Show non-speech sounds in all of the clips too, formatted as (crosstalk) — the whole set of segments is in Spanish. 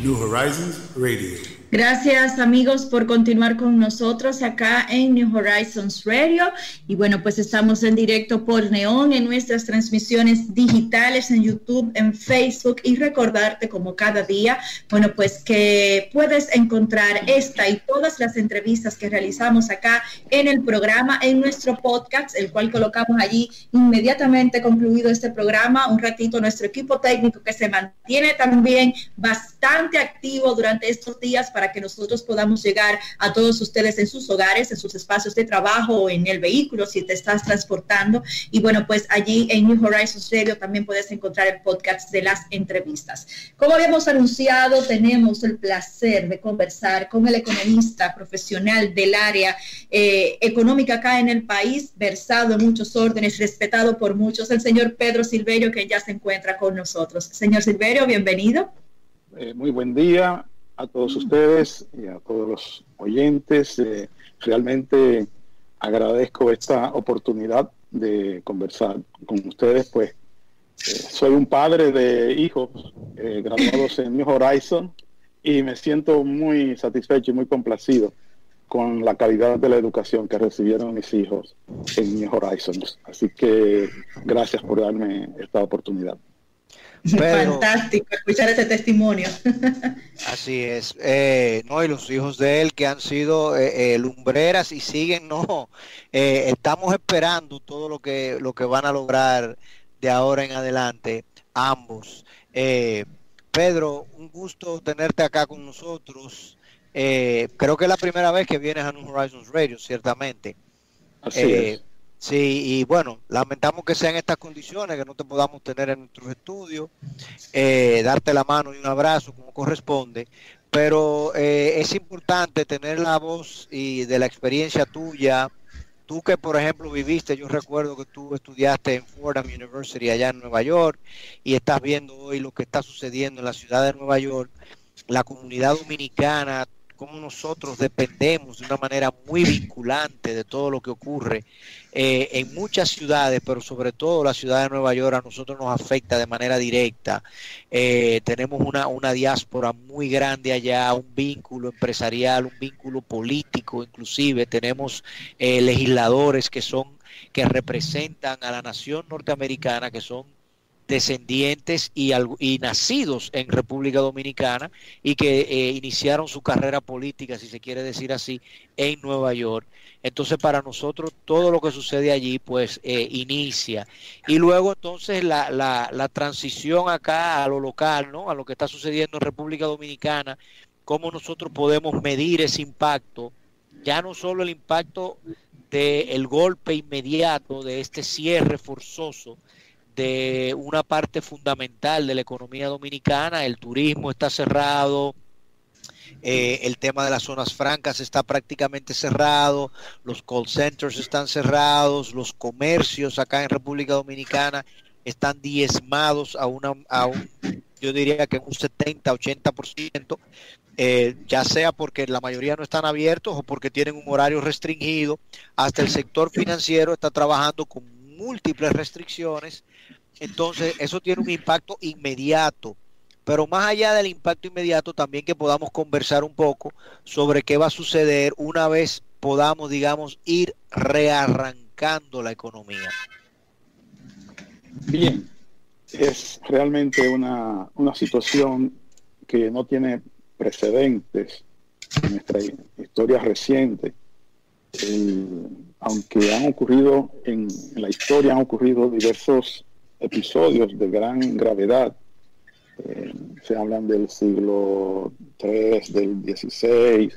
New Horizons Radio. Gracias amigos por continuar con nosotros acá en New Horizons Radio. Y bueno, pues estamos en directo por Neón en nuestras transmisiones digitales en YouTube, en Facebook y recordarte como cada día, bueno, pues que puedes encontrar esta y todas las entrevistas que realizamos acá en el programa, en nuestro podcast, el cual colocamos allí inmediatamente concluido este programa, un ratito nuestro equipo técnico que se mantiene también bastante activo durante estos días para que nosotros podamos llegar a todos ustedes en sus hogares, en sus espacios de trabajo en el vehículo si te estás transportando. Y bueno, pues allí en New Horizons Radio también puedes encontrar el podcast de las entrevistas. Como habíamos anunciado, tenemos el placer de conversar con el economista profesional del área eh, económica acá en el país, versado en muchos órdenes, respetado por muchos, el señor Pedro Silverio, que ya se encuentra con nosotros. Señor Silverio, bienvenido. Eh, muy buen día a todos ustedes y a todos los oyentes. Eh, realmente agradezco esta oportunidad de conversar con ustedes, pues eh, soy un padre de hijos eh, graduados en New Horizon y me siento muy satisfecho y muy complacido con la calidad de la educación que recibieron mis hijos en New Horizons. Así que gracias por darme esta oportunidad. (laughs) Fantástico escuchar ese testimonio. (laughs) Así es. Eh, no, y los hijos de él que han sido eh, eh, lumbreras y siguen, no. estamos esperando todo lo que, lo que van a lograr de ahora en adelante, ambos. Pedro, un gusto tenerte acá con nosotros. creo que es la primera vez que vienes a New Horizons Radio, ciertamente. Así es Sí, y bueno, lamentamos que sean estas condiciones, que no te podamos tener en nuestros estudios, eh, darte la mano y un abrazo como corresponde, pero eh, es importante tener la voz y de la experiencia tuya. Tú que, por ejemplo, viviste, yo recuerdo que tú estudiaste en Fordham University allá en Nueva York y estás viendo hoy lo que está sucediendo en la ciudad de Nueva York, la comunidad dominicana, cómo nosotros dependemos de una manera muy vinculante de todo lo que ocurre eh, en muchas ciudades, pero sobre todo la ciudad de Nueva York a nosotros nos afecta de manera directa. Eh, tenemos una, una diáspora muy grande allá, un vínculo empresarial, un vínculo político inclusive. Tenemos eh, legisladores que son que representan a la nación norteamericana, que son descendientes y, nacidos en República Dominicana y que eh, iniciaron su carrera política, si se quiere decir así, en Nueva York. Entonces para nosotros todo lo que sucede allí pues eh, inicia. Y luego entonces la, transición acá a lo local, ¿no? A lo que está sucediendo en República Dominicana, cómo nosotros podemos medir ese impacto, ya no solo el impacto del golpe inmediato de este cierre forzoso, de una parte fundamental de la economía dominicana. El turismo está cerrado, eh, el tema de las zonas francas está prácticamente cerrado, los call centers están cerrados, los comercios acá en República Dominicana están diezmados a, una, a un, yo diría que un 70-80%, eh, ya sea porque la mayoría no están abiertos o porque tienen un horario restringido, hasta el sector financiero está trabajando con múltiples restricciones, entonces eso tiene un impacto inmediato. Pero más allá del impacto inmediato, también que podamos conversar un poco sobre qué va a suceder una vez podamos, digamos, ir rearrancando la economía. Bien, es realmente una, una situación que no tiene precedentes en nuestra historia reciente aunque han ocurrido en, la historia, han ocurrido diversos episodios de gran gravedad. Eh, se hablan del siglo III, del XVI,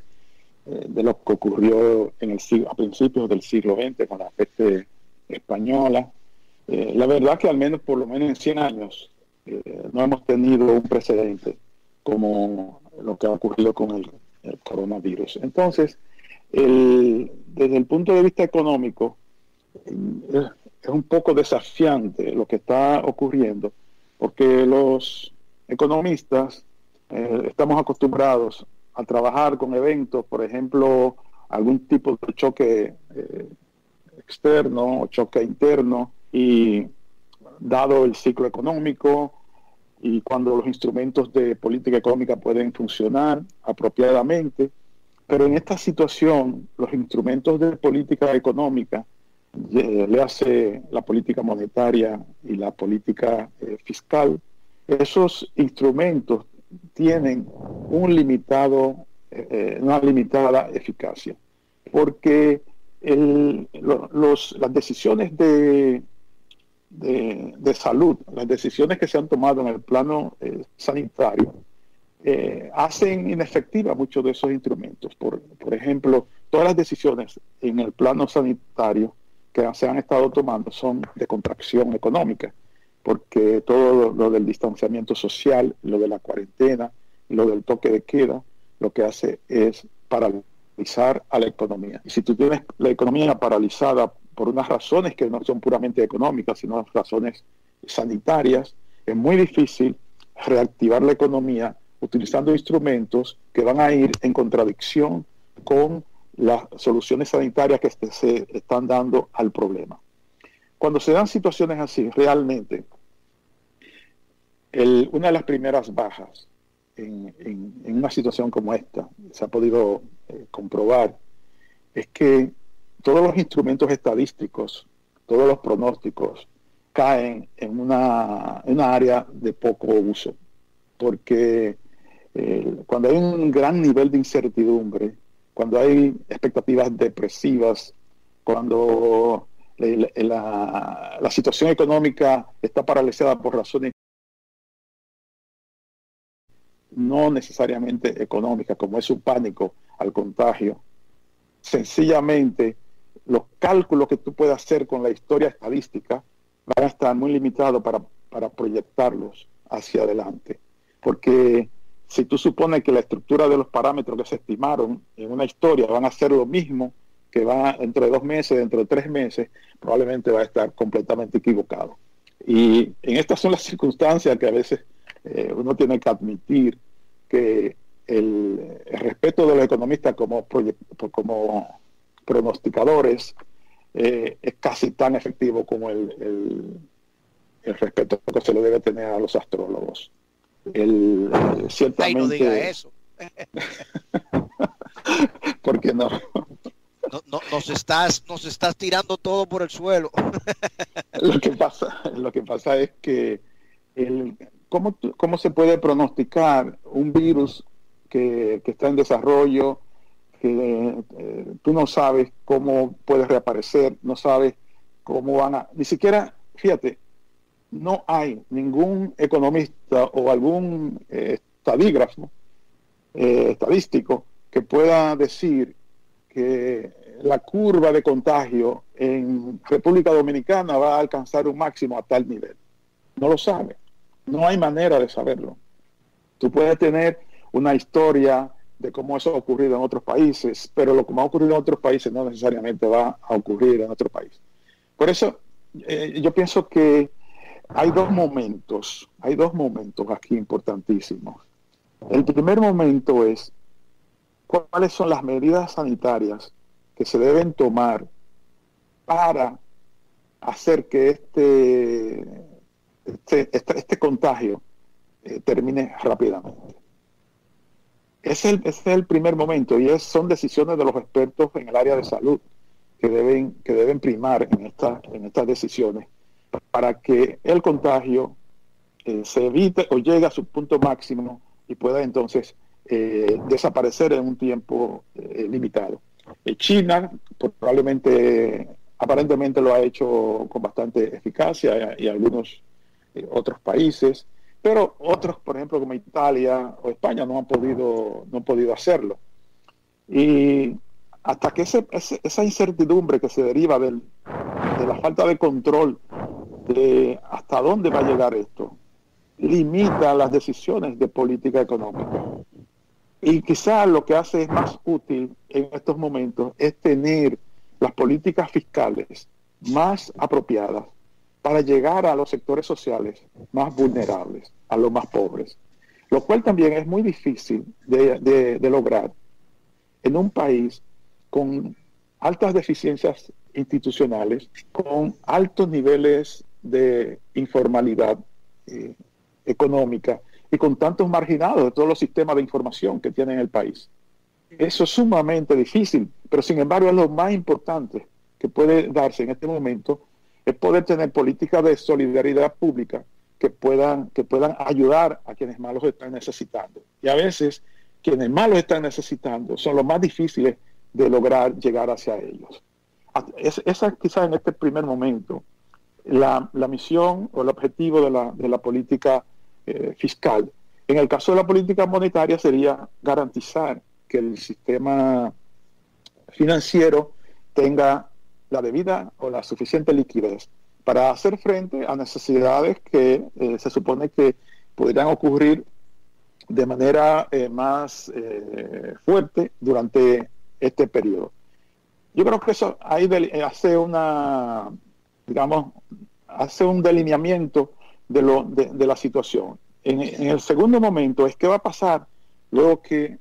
eh, de lo que ocurrió en el siglo, a principios del siglo XX con la peste española. Eh, la verdad que al menos por lo menos en 100 años no hemos tenido un precedente como lo que ha ocurrido con el, coronavirus. Entonces, desde el punto de vista económico, es un poco desafiante lo que está ocurriendo, porque los economistas eh, estamos acostumbrados a trabajar con eventos, por ejemplo, algún tipo de choque eh, externo o choque interno, y dado el ciclo económico y cuando los instrumentos de política económica pueden funcionar apropiadamente, pero en esta situación los instrumentos de política económica le hace la política monetaria y la política eh, fiscal, esos instrumentos tienen un limitado, eh, eh, una limitada eficacia, porque las decisiones de, de, salud, las decisiones que se han tomado en el plano sanitario, hacen inefectiva muchos de esos instrumentos. Por, por ejemplo, todas las decisiones en el plano sanitario que se han estado tomando son de contracción económica, porque todo lo, del distanciamiento social, lo de la cuarentena, lo del toque de queda, lo que hace es paralizar a la economía. Y si tú tienes la economía paralizada por unas razones que no son puramente económicas, sino razones sanitarias, es muy difícil reactivar la economía utilizando instrumentos que van a ir en contradicción con las soluciones sanitarias que se están dando al problema. Cuando se dan situaciones así, realmente, una de las primeras bajas en, una situación como esta, se ha podido eh, comprobar, es que todos los instrumentos estadísticos, todos los pronósticos, caen en una, área de poco uso, porque cuando hay un gran nivel de incertidumbre, cuando hay expectativas depresivas, cuando la, situación económica está paralizada por razones no necesariamente económicas, como es un pánico al contagio. Sencillamente, los cálculos que tú puedes hacer con la historia estadística van a estar muy limitados para, para proyectarlos hacia adelante. Porque si tú supones que la estructura de los parámetros que se estimaron en una historia van a ser lo mismo que va dentro de dos meses, dentro de tres meses, probablemente va a estar completamente equivocado. Y en estas son las circunstancias que a veces eh, uno tiene que admitir que el, respeto de los economistas como, como pronosticadores eh, es casi tan efectivo como el, el respeto que se le debe tener a los astrólogos. El, ciertamente... no diga eso. (laughs) ¿Por qué no? no, nos estás nos estás tirando todo por el suelo (laughs) lo que pasa lo que pasa es que el, ¿cómo, cómo se puede pronosticar un virus que, está en desarrollo que eh, tú no sabes cómo puede reaparecer no sabes cómo van a ni siquiera fíjate no hay ningún economista o algún eh, estadígrafo eh, estadístico que pueda decir que la curva de contagio en República Dominicana va a alcanzar un máximo a tal nivel. No lo sabe. No hay manera de saberlo. Tú puedes tener una historia de cómo eso ha ocurrido en otros países, pero lo que ha ocurrido en otros países no necesariamente va a ocurrir en otro país. Por eso eh, yo pienso que hay dos momentos, hay dos momentos aquí importantísimos. El primer momento es cuáles son las medidas sanitarias que se deben tomar para hacer que este, este, este, este contagio eh, termine rápidamente. Ese es, el, es el primer momento y son decisiones de los expertos en el área de salud que deben, que deben primar en, esta, en estas decisiones para que el contagio eh, se evite o llegue a su punto máximo y pueda entonces eh, desaparecer en un tiempo eh, limitado. China probablemente, aparentemente lo ha hecho con bastante eficacia y, algunos otros países, pero otros, por ejemplo, como Italia o España, no han podido, no han podido hacerlo. Y hasta que esa incertidumbre que se deriva de la falta de control de hasta dónde va a llegar esto, limita las decisiones de política económica. Y quizá lo que hace es más útil en estos momentos es tener las políticas fiscales más apropiadas para llegar a los sectores sociales más vulnerables, a los más pobres, lo cual también es muy difícil de, lograr en un país con altas deficiencias institucionales, con altos niveles de informalidad eh, económica y con tantos marginados de todos los sistemas de información que tiene el país. Eso es sumamente difícil, pero sin embargo es lo más importante que puede darse en este momento, es poder tener políticas de solidaridad pública que puedan, que puedan ayudar a quienes más los están necesitando. Y a veces quienes más los están necesitando son los más difíciles de lograr llegar hacia ellos. esa quizás en este primer momento la, misión o el objetivo de la, de la política eh, fiscal. En el caso de la política monetaria sería garantizar que el sistema financiero tenga la debida o la suficiente liquidez para hacer frente a necesidades que eh, se supone que podrían ocurrir de manera eh, más fuerte durante este periodo. Yo creo que eso ahí hace una, digamos, hace un delineamiento de, lo, de, la situación. En, el segundo momento es qué va a pasar luego que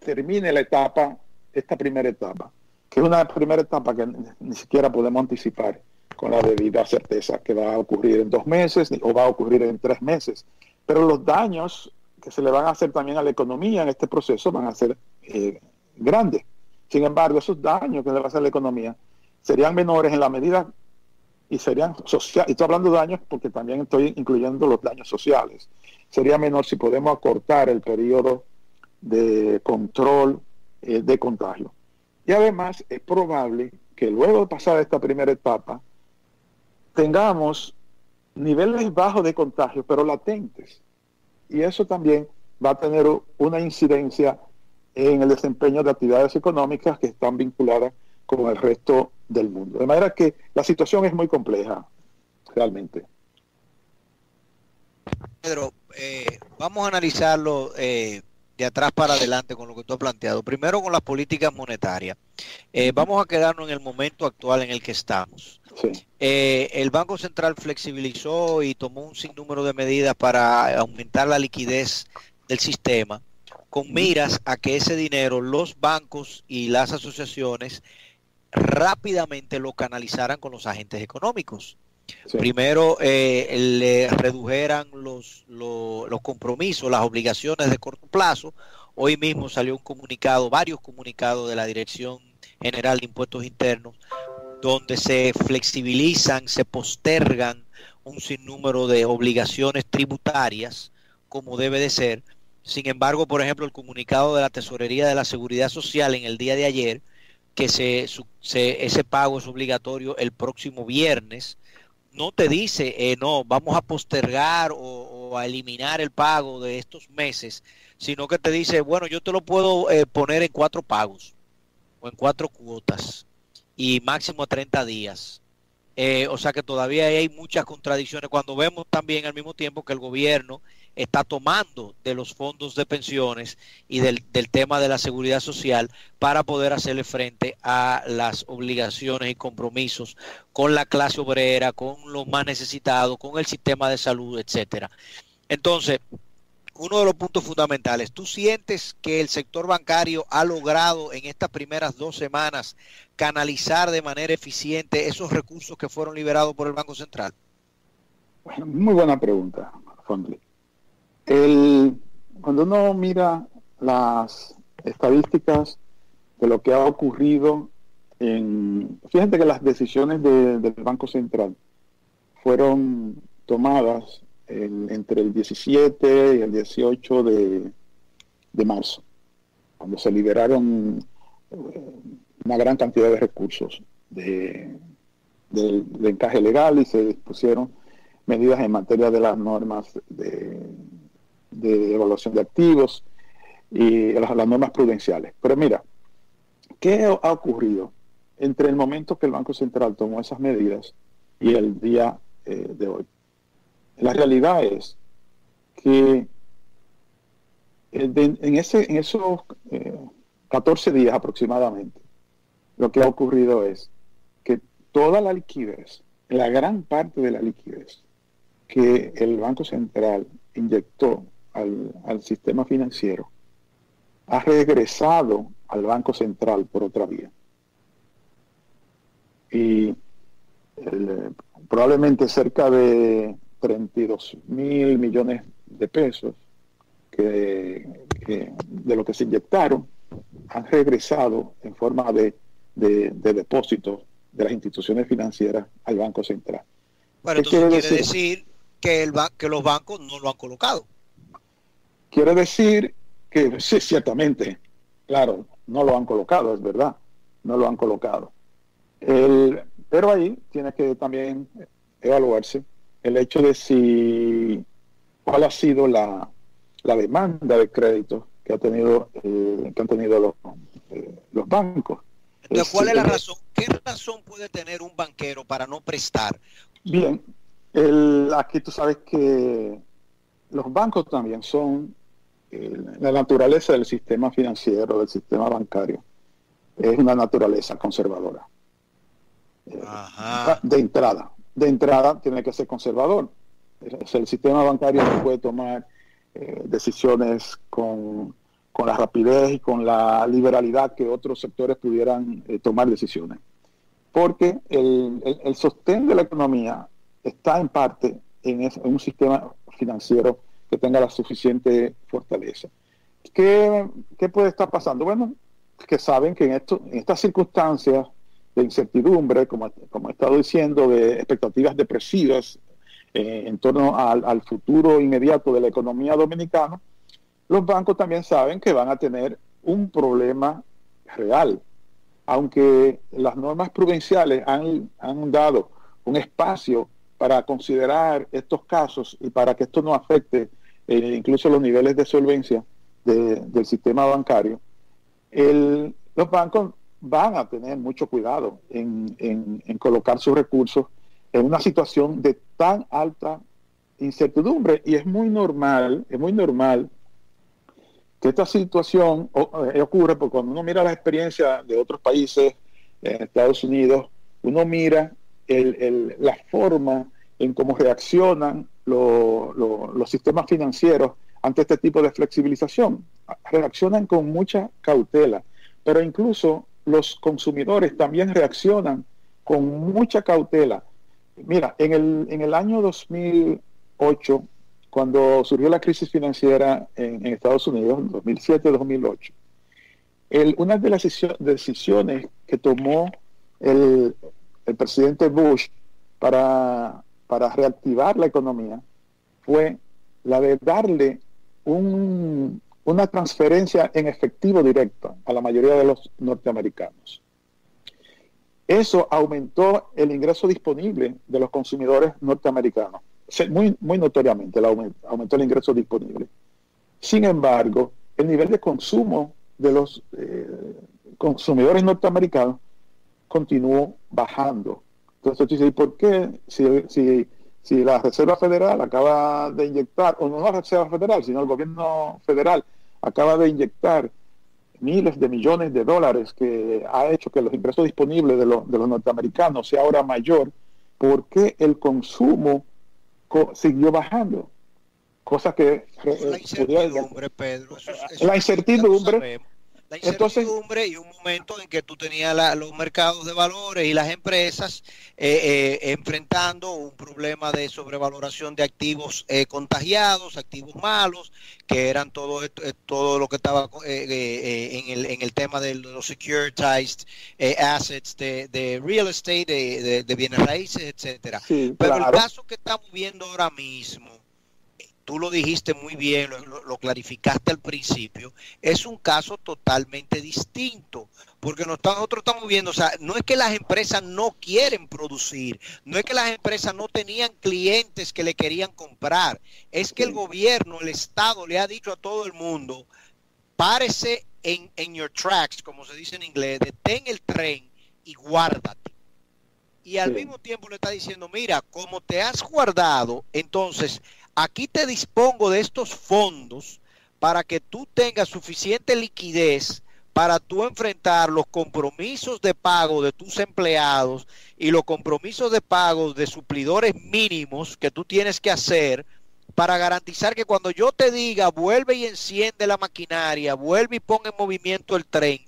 termine la etapa, esta primera etapa, que es una primera etapa que ni, siquiera podemos anticipar con la debida certeza que va a ocurrir en dos meses o va a ocurrir en tres meses. Pero los daños que se le van a hacer también a la economía en este proceso van a ser eh, grandes. Sin embargo, esos daños que le va a hacer a la economía serían menores en la medida y serían sociales, y estoy hablando de daños porque también estoy incluyendo los daños sociales. Sería menor si podemos acortar el periodo de control eh, de contagio. Y además es probable que luego de pasar esta primera etapa tengamos niveles bajos de contagio, pero latentes. Y eso también va a tener una incidencia en el desempeño de actividades económicas que están vinculadas con el resto del mundo. De manera que la situación es muy compleja, realmente. Pedro, eh, vamos a analizarlo eh, de atrás para adelante con lo que tú has planteado. Primero con las políticas monetarias. Eh, vamos a quedarnos en el momento actual en el que estamos. el Banco Central flexibilizó y tomó un sinnúmero de medidas para aumentar la liquidez del sistema con miras a que ese dinero los bancos y las asociaciones rápidamente lo canalizaran con los agentes económicos. Primero eh, le redujeran los, los, compromisos, las obligaciones de corto plazo. Hoy mismo salió un comunicado, varios comunicados de la Dirección General de Impuestos Internos, donde se flexibilizan, se postergan un sinnúmero de obligaciones tributarias, como debe de ser. Sin embargo, por ejemplo, el comunicado de la Tesorería de la Seguridad Social en el día de ayer que se, ese pago es obligatorio el próximo viernes. No te dice, eh, no, vamos a postergar o, a eliminar el pago de estos meses, sino que te dice, bueno, yo te lo puedo eh, poner en cuatro pagos o en cuatro cuotas y máximo 30 días. Eh, o sea que todavía hay muchas contradicciones cuando vemos también al mismo tiempo que el gobierno está tomando de los fondos de pensiones y del, tema de la seguridad social para poder hacerle frente a las obligaciones y compromisos con la clase obrera, con los más necesitados, con el sistema de salud, etcétera. Entonces, uno de los puntos fundamentales, ¿tú sientes que el sector bancario ha logrado en estas primeras dos semanas canalizar de manera eficiente esos recursos que fueron liberados por el Banco Central? Bueno, muy buena pregunta, Fondley. El, cuando uno mira las estadísticas de lo que ha ocurrido en... Fíjate que las decisiones del Banco Central fueron tomadas entre el 17 y el 18 de, marzo, cuando se liberaron eh, una gran cantidad de recursos de, de, encaje legal y se dispusieron medidas en materia de las normas de, de evaluación de activos y las, normas prudenciales. Pero mira, ¿qué ha ocurrido entre el momento que el Banco Central tomó esas medidas y el día eh, de hoy? La realidad es que en, ese, en esos 14 días aproximadamente, lo que ha ocurrido es que toda la liquidez, la gran parte de la liquidez que el Banco Central inyectó al, al sistema financiero, ha regresado al Banco Central por otra vía. Y probablemente cerca de 32 mil millones de pesos que, de lo que se inyectaron han regresado en forma de, de, depósitos de las instituciones financieras al Banco Central. Bueno, entonces quiere decir, que, el que los bancos no lo han colocado. Quiere decir que sí, ciertamente, claro, no lo han colocado, es verdad, no lo han colocado. El, pero ahí tiene que también evaluarse el hecho de si cuál ha sido la, la demanda de crédito que ha tenido eh, que han tenido los, eh, los bancos. ¿cuál es la razón? ¿Qué razón puede tener un banquero para no prestar? Bien, el, aquí tú sabes que los bancos también son la naturaleza del sistema financiero, del sistema bancario, es una naturaleza conservadora. De entrada, de entrada tiene que ser conservador. El sistema bancario no puede tomar eh, decisiones con, la rapidez y con la liberalidad que otros sectores pudieran eh, tomar decisiones. Porque el, el, sostén de la economía está en parte en, en, un sistema financiero que tenga la suficiente fortaleza. ¿Qué, puede estar pasando? Bueno, que saben que en, esto, en estas circunstancias de incertidumbre, como, como he estado diciendo, de expectativas depresivas eh, en torno al, futuro inmediato de la economía dominicana, los bancos también saben que van a tener un problema real. Aunque las normas prudenciales han, han dado un espacio para considerar estos casos y para que esto no afecte eh, incluso los niveles de solvencia del sistema bancario, los bancos van a tener mucho cuidado en, colocar sus recursos en una situación de tan alta incertidumbre. Y es muy normal, es muy normal que esta situación eh, ocurre porque cuando uno mira la experiencia de otros países, en Estados Unidos, uno mira la forma en cómo reaccionan los sistemas financieros ante este tipo de flexibilización. Reaccionan con mucha cautela, pero incluso los consumidores también reaccionan con mucha cautela. Mira, en el, en el año 2008, cuando surgió la crisis financiera en, Estados Unidos, 2007-2008, una de las decisiones que tomó el, el presidente Bush para, para reactivar la economía fue la de darle un, una transferencia en efectivo directo a la mayoría de los norteamericanos. Eso aumentó el ingreso disponible de los consumidores norteamericanos, muy, muy notoriamente aumentó, el ingreso disponible. Sin embargo, el nivel de consumo de los eh, consumidores norteamericanos continuó bajando. Entonces, tú dices, ¿por qué si, si si la Reserva Federal acaba de inyectar, o no la Reserva Federal, sino el gobierno federal acaba de inyectar miles de millones de dólares que ha hecho que los ingresos disponibles de, los, de los norteamericanos sea ahora mayor, ¿por qué el consumo siguió bajando? Cosa que... la incertidumbre, Pedro. la incertidumbre la incertidumbre y un momento en que tú tenías los mercados de valores y las empresas eh, eh, enfrentando un problema de sobrevaloración de activos eh, contagiados, activos malos, que eran todo, todo lo que estaba en el, en, el, tema de los securitized assets de, real estate, de, bienes raíces, etcétera. Pero el caso que estamos viendo ahora mismo tú lo dijiste muy bien, lo, clarificaste al principio, es un caso totalmente distinto, porque nosotros estamos viendo, o sea, no es que las empresas no quieren producir, no es que las empresas no tenían clientes que le querían comprar, es que el gobierno, el Estado le ha dicho a todo el mundo, párese en, en your tracks, como se dice en inglés, detén el tren y guárdate y al mismo tiempo le está diciendo, mira, como te has guardado, entonces aquí te dispongo de estos fondos para que tú tengas suficiente liquidez para tú enfrentar los compromisos de pago de tus empleados y los compromisos de pago de suplidores mínimos que tú tienes que hacer para garantizar que cuando yo te diga vuelve y enciende la maquinaria, vuelve y ponga en movimiento el tren,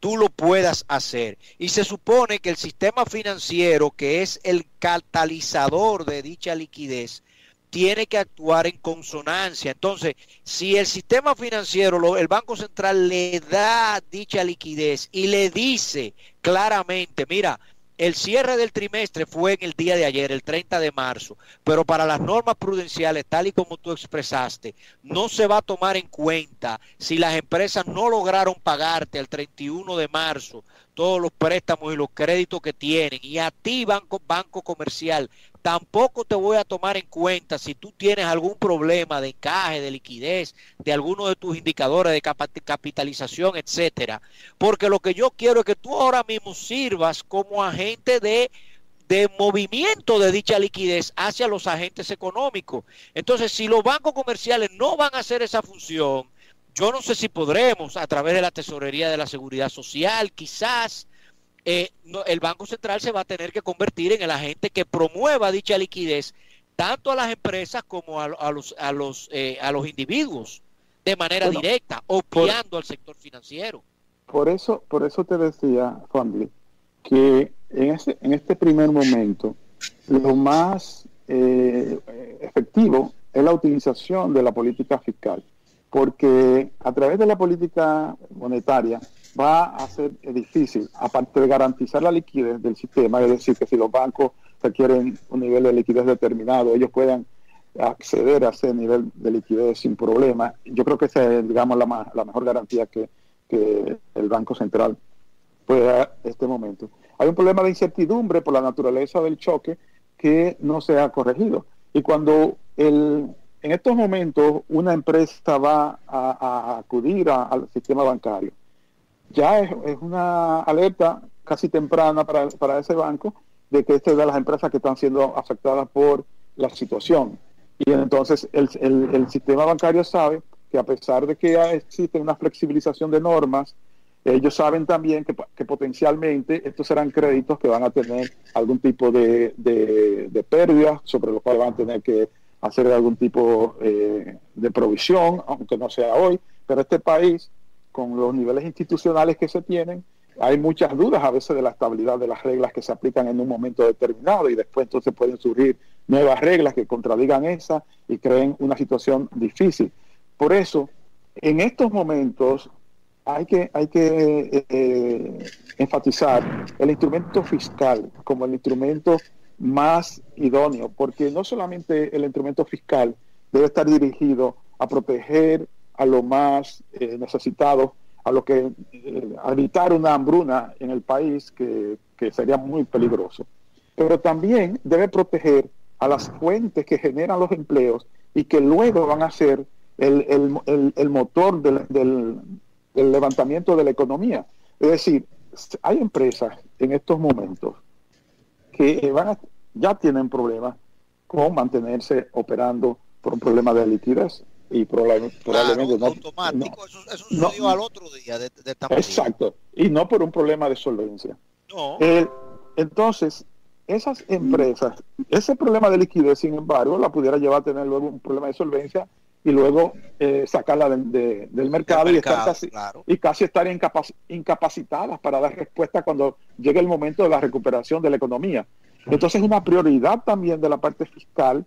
tú lo puedas hacer. Y se supone que el sistema financiero, que es el catalizador de dicha liquidez, tiene que actuar en consonancia. Entonces, si el sistema financiero, el Banco Central le da dicha liquidez y le dice claramente, mira, el cierre del trimestre fue en el día de ayer, el 30 de marzo, pero para las normas prudenciales, tal y como tú expresaste, no se va a tomar en cuenta si las empresas no lograron pagarte el 31 de marzo todos los préstamos y los créditos que tienen y a ti banco banco comercial tampoco te voy a tomar en cuenta si tú tienes algún problema de encaje, de liquidez, de alguno de tus indicadores de capitalización, etcétera. Porque lo que yo quiero es que tú ahora mismo sirvas como agente de, de movimiento de dicha liquidez hacia los agentes económicos. Entonces, si los bancos comerciales no van a hacer esa función, yo no sé si podremos a través de la tesorería de la seguridad social, quizás eh, el Banco Central se va a tener que convertir en el agente que promueva dicha liquidez tanto a las empresas como a, los, a, los, eh, a los individuos de manera directa, obviando al sector financiero. Por eso, por eso te decía, Juan, que en, ese, en este primer momento lo más eh, efectivo es la utilización de la política fiscal, porque a través de la política monetaria va a ser difícil, aparte de garantizar la liquidez del sistema, es decir, que si los bancos requieren un nivel de liquidez determinado, ellos puedan acceder a ese nivel de liquidez sin problema. Yo creo que esa es, digamos, la, la mejor garantía que, que el Banco Central puede dar en este momento. Hay un problema de incertidumbre por la naturaleza del choque que no se ha corregido. Y cuando el, en estos momentos una empresa va a, acudir al sistema bancario, ya es, una alerta casi temprana para, ese banco de que esta es de las empresas que están siendo afectadas por la situación. Y entonces el, sistema bancario sabe que a pesar de que existe una flexibilización de normas, ellos saben también que, potencialmente estos serán créditos que van a tener algún tipo de, de, pérdida, sobre los cuales van a tener que hacer algún tipo eh, de provisión, aunque no sea hoy. Pero este país con los niveles institucionales que se tienen, hay muchas dudas a veces de la estabilidad de las reglas que se aplican en un momento determinado y después entonces pueden surgir nuevas reglas que contradigan esa y creen una situación difícil. Por eso, en estos momentos hay que, hay que eh, enfatizar el instrumento fiscal como el instrumento más idóneo, porque no solamente el instrumento fiscal debe estar dirigido a proteger a lo más eh, necesitados, a lo que eh, evitar una hambruna en el país que, sería muy peligroso. Pero también debe proteger a las fuentes que generan los empleos y que luego van a ser el, motor del, levantamiento de la economía. Es decir, hay empresas en estos momentos que van ya tienen problemas con mantenerse operando por un problema de liquidez y probablemente, no, automático, eso, eso, sucedió al otro día de, de Exacto, y no por un problema de solvencia. No. Eh, entonces, esas empresas, ese problema de liquidez, sin embargo, la pudiera llevar a tener luego un problema de solvencia y luego eh, sacarla del mercado, y, estar casi, y casi estar incapacitadas para dar respuesta cuando llegue el momento de la recuperación de la economía. Entonces, es una prioridad también de la parte fiscal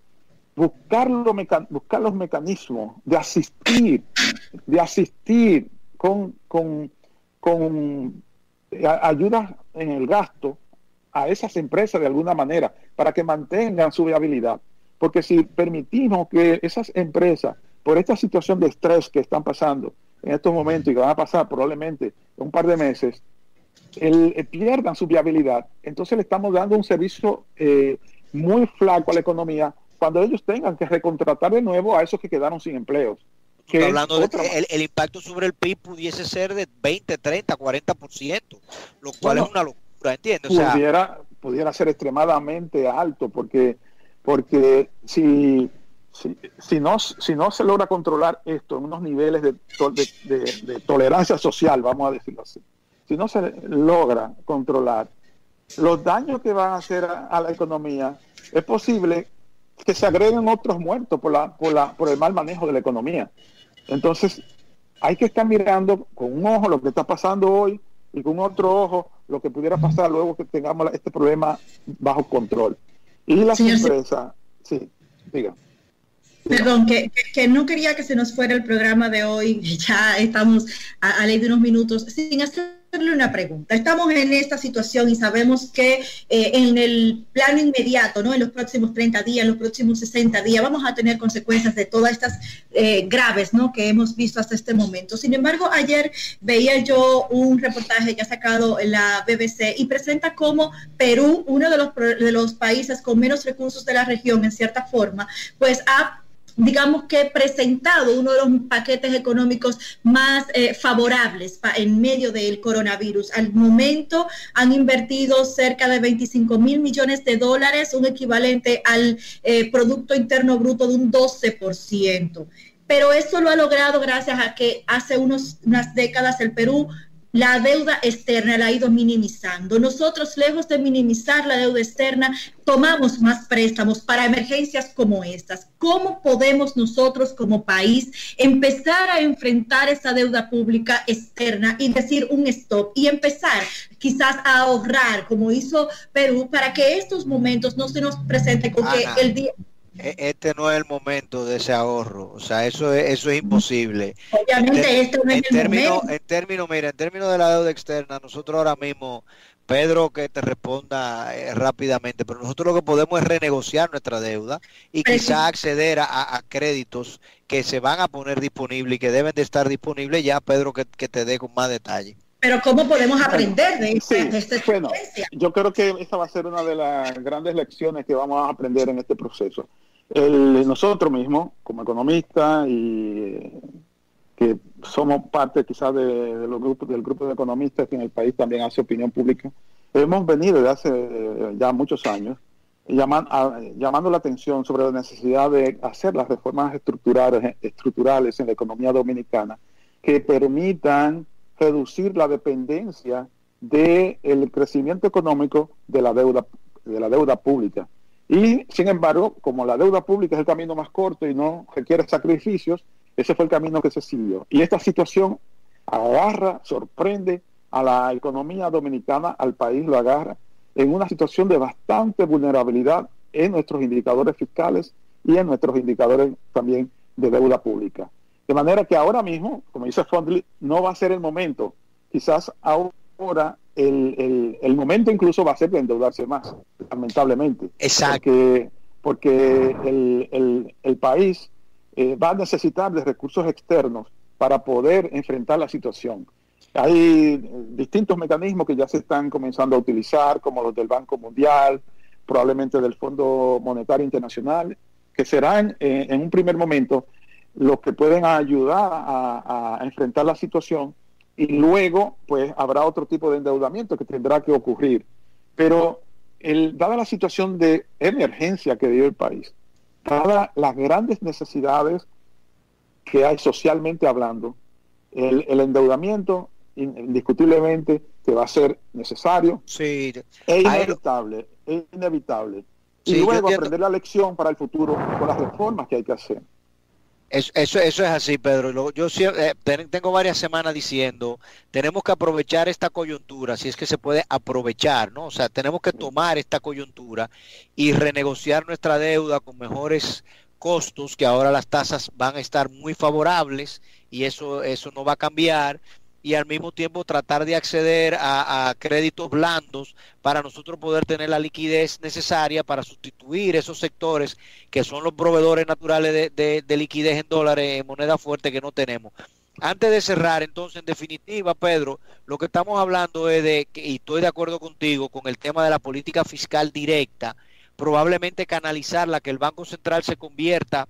buscar, buscar los mecanismos de asistir, de asistir con, con, con ayuda en el gasto a esas empresas de alguna manera para que mantengan su viabilidad. Porque si permitimos que esas empresas, por esta situación de estrés que están pasando en estos momentos y que van a pasar probablemente un par de meses, el, pierdan su viabilidad, entonces le estamos dando un servicio eh, muy flaco a la economía cuando ellos tengan que recontratar de nuevo a esos que quedaron sin empleos. Que hablando de que el, impacto sobre el PIB pudiese ser de 20, 30, 40%, lo cual es una locura, ¿entiendes? pudiera, pudiera ser extremadamente alto, porque, porque si, si, no, si no se logra controlar esto en unos niveles de, de, tolerancia social, vamos a decirlo así, si no se logra controlar los daños que van a hacer a, la economía, es posible que se agreguen otros muertos por, la, por, la, por el mal manejo de la economía. Entonces, hay que estar mirando con un ojo lo que está pasando hoy y con otro ojo lo que pudiera pasar luego que tengamos este problema bajo control. Y las empresas, sí, diga. Perdón, que, que, no quería que se nos fuera el programa de hoy, (laughs) ya estamos a, a ley de unos minutos, sin hacer una pregunta. Estamos en esta situación y sabemos que eh, en el plano inmediato, ¿no? En los próximos 30 días, en los próximos 60 días, vamos a tener consecuencias de todas estas eh, graves, ¿no? Que hemos visto hasta este momento. Sin embargo, ayer veía yo un reportaje que ha sacado la BBC y presenta cómo Perú, uno de los, de los países con menos recursos de la región, en cierta forma, pues ha digamos que presentado uno de los paquetes económicos más eh, favorables en medio del coronavirus. Al momento han invertido cerca de 25 mil millones de dólares, un equivalente al eh, Producto Interno Bruto de un 12%. Pero esto lo ha logrado gracias a que hace unos, unas décadas el Perú la deuda externa la ha ido minimizando. Nosotros, lejos de minimizar la deuda externa, tomamos más préstamos para emergencias como estas. ¿Cómo podemos nosotros como país empezar a enfrentar esa deuda pública externa y decir un stop y empezar quizás a ahorrar como hizo Perú para que estos momentos no se nos presenten con que el día este no es el momento de ese ahorro, o sea, eso es, eso es imposible. Obviamente esto no es en términos, En términos, mira, en términos de la deuda externa, nosotros ahora mismo, Pedro que te responda eh, rápidamente, pero nosotros lo que podemos es renegociar nuestra deuda y quizá acceder a, créditos que se van a poner disponibles y que deben de estar disponibles ya, Pedro, que, te dé con más detalle. Pero ¿cómo podemos aprender de, esta, bueno, Yo creo que esa va a ser una de las grandes lecciones que vamos a aprender en este proceso. Nosotros mismos, como economistas y que somos parte quizás de, los grupos del grupo de economistas que en el país también hace opinión pública, hemos venido desde hace eh, ya muchos años llamando la atención sobre la necesidad de hacer las reformas estructurales, estructurales en la economía dominicana que permitan reducir la dependencia del crecimiento económico de la deuda de la deuda pública. Y sin embargo, como la deuda pública es el camino más corto y no requiere sacrificios, ese fue el camino que se siguió. Y esta situación agarra, sorprende a la economía dominicana, al país lo agarra en una situación de bastante vulnerabilidad en nuestros indicadores fiscales y en nuestros indicadores también de deuda pública. De manera que ahora mismo, como dice Fondley, no va a ser el momento. Quizás ahora el, el, momento incluso va a ser de endeudarse más, lamentablemente. Exacto. Porque, porque el, el país eh, va a necesitar de recursos externos para poder enfrentar la situación. Hay distintos mecanismos que ya se están comenzando a utilizar, como los del Banco Mundial, probablemente del Fondo Monetario Internacional, que serán eh, en un primer momento los que pueden ayudar a enfrentar la situación y luego pues habrá otro tipo de endeudamiento que tendrá que ocurrir. Pero el, dada la situación de emergencia que vive el país, dada las grandes necesidades que hay socialmente hablando, el, endeudamiento indiscutiblemente que va a ser necesario sí. e inevitable, es inevitable. y luego aprender la lección para el futuro con las reformas que hay que hacer. Eso, eso, es así, Pedro. Yo eh, tengo varias semanas diciendo, tenemos que aprovechar esta coyuntura, si es que se puede aprovechar, ¿no? O sea, tenemos que tomar esta coyuntura y renegociar nuestra deuda con mejores costos, que ahora las tasas van a estar muy favorables y eso, eso no va a cambiar y al mismo tiempo tratar de acceder a, créditos blandos para nosotros poder tener la liquidez necesaria para sustituir esos sectores que son los proveedores naturales de, liquidez en dólares, en moneda fuerte que no tenemos. Antes de cerrar, entonces, en definitiva, Pedro, lo que estamos hablando es de, y estoy de acuerdo contigo, con el tema de la política fiscal directa, probablemente canalizarla, que el Banco Central se convierta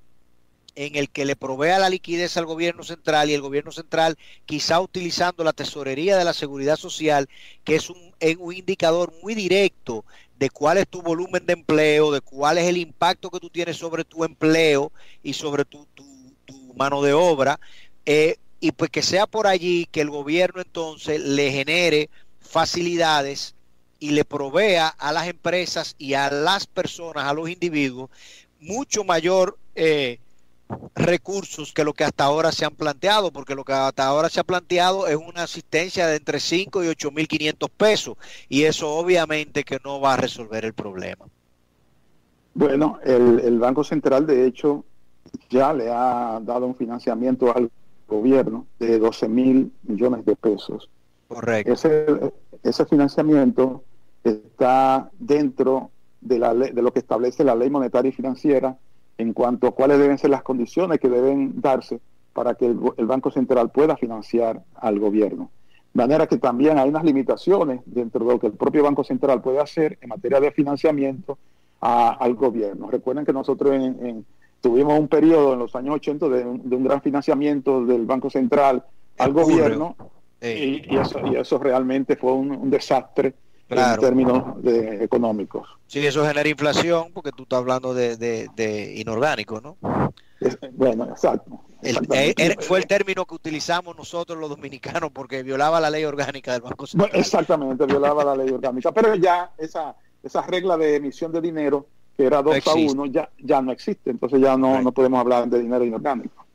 en el que le provea la liquidez al gobierno central y el gobierno central quizá utilizando la tesorería de la seguridad social, que es un, un indicador muy directo de cuál es tu volumen de empleo, de cuál es el impacto que tú tienes sobre tu empleo y sobre tu, tu, mano de obra, eh, y pues que sea por allí que el gobierno entonces le genere facilidades y le provea a las empresas y a las personas, a los individuos, mucho mayor eh, recursos que lo que hasta ahora se han planteado, porque lo que hasta ahora se ha planteado es una asistencia de entre 5 y 8 mil 500 pesos, y eso obviamente que no va a resolver el problema. Bueno, el, el Banco Central de hecho ya le ha dado un financiamiento al gobierno de 12 mil millones de pesos. Correcto. Ese, ese financiamiento está dentro de, la de lo que establece la ley monetaria y financiera en cuanto a cuáles deben ser las condiciones que deben darse para que el, Banco Central pueda financiar al gobierno. De manera que también hay unas limitaciones dentro de lo que el propio Banco Central puede hacer en materia de financiamiento al gobierno. Recuerden que nosotros tuvimos un periodo en los años 80 de, un gran financiamiento del Banco Central al gobierno y, eso, realmente fue un desastre en términos de, económicos. Sí, eso genera inflación porque tú estás hablando de, de, inorgánico, ¿no? bueno, exacto. Eh, fue el término que utilizamos nosotros los dominicanos porque violaba la ley orgánica del Banco Central. exactamente, violaba la ley orgánica. Pero ya esa, esa regla de emisión de dinero, que era 2 a 1, ya, ya no existe. Entonces ya no, no podemos hablar de dinero inorgánico.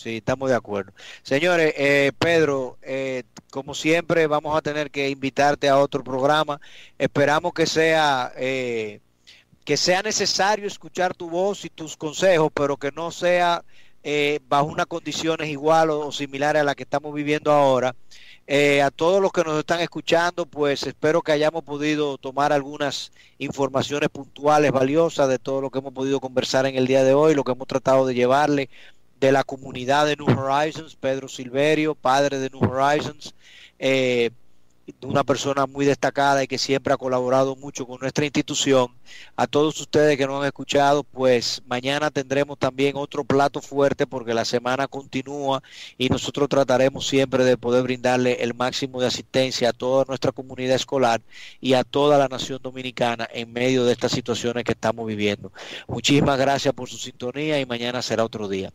Sí, estamos de acuerdo. Señores, eh, Pedro, eh, como siempre vamos a tener que invitarte a otro programa. Esperamos que sea eh, que sea necesario escuchar tu voz y tus consejos, pero que no sea bajo unas condiciones igual o, similares a las que estamos viviendo ahora. a todos los que nos están escuchando, pues espero que hayamos podido tomar algunas informaciones puntuales, valiosas de todo lo que hemos podido conversar en el día de hoy, lo que hemos tratado de llevarle de la comunidad de New Horizons, Pedro Silverio, padre de New Horizons, eh, una persona muy destacada y que siempre ha colaborado mucho con nuestra institución. A todos ustedes que nos han escuchado, pues mañana tendremos también otro plato fuerte porque la semana continúa y nosotros trataremos siempre de poder brindarle el máximo de asistencia a toda nuestra comunidad escolar y a toda la nación dominicana en medio de estas situaciones que estamos viviendo. Muchísimas gracias por su sintonía y mañana será otro día.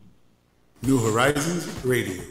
New Horizons Radio.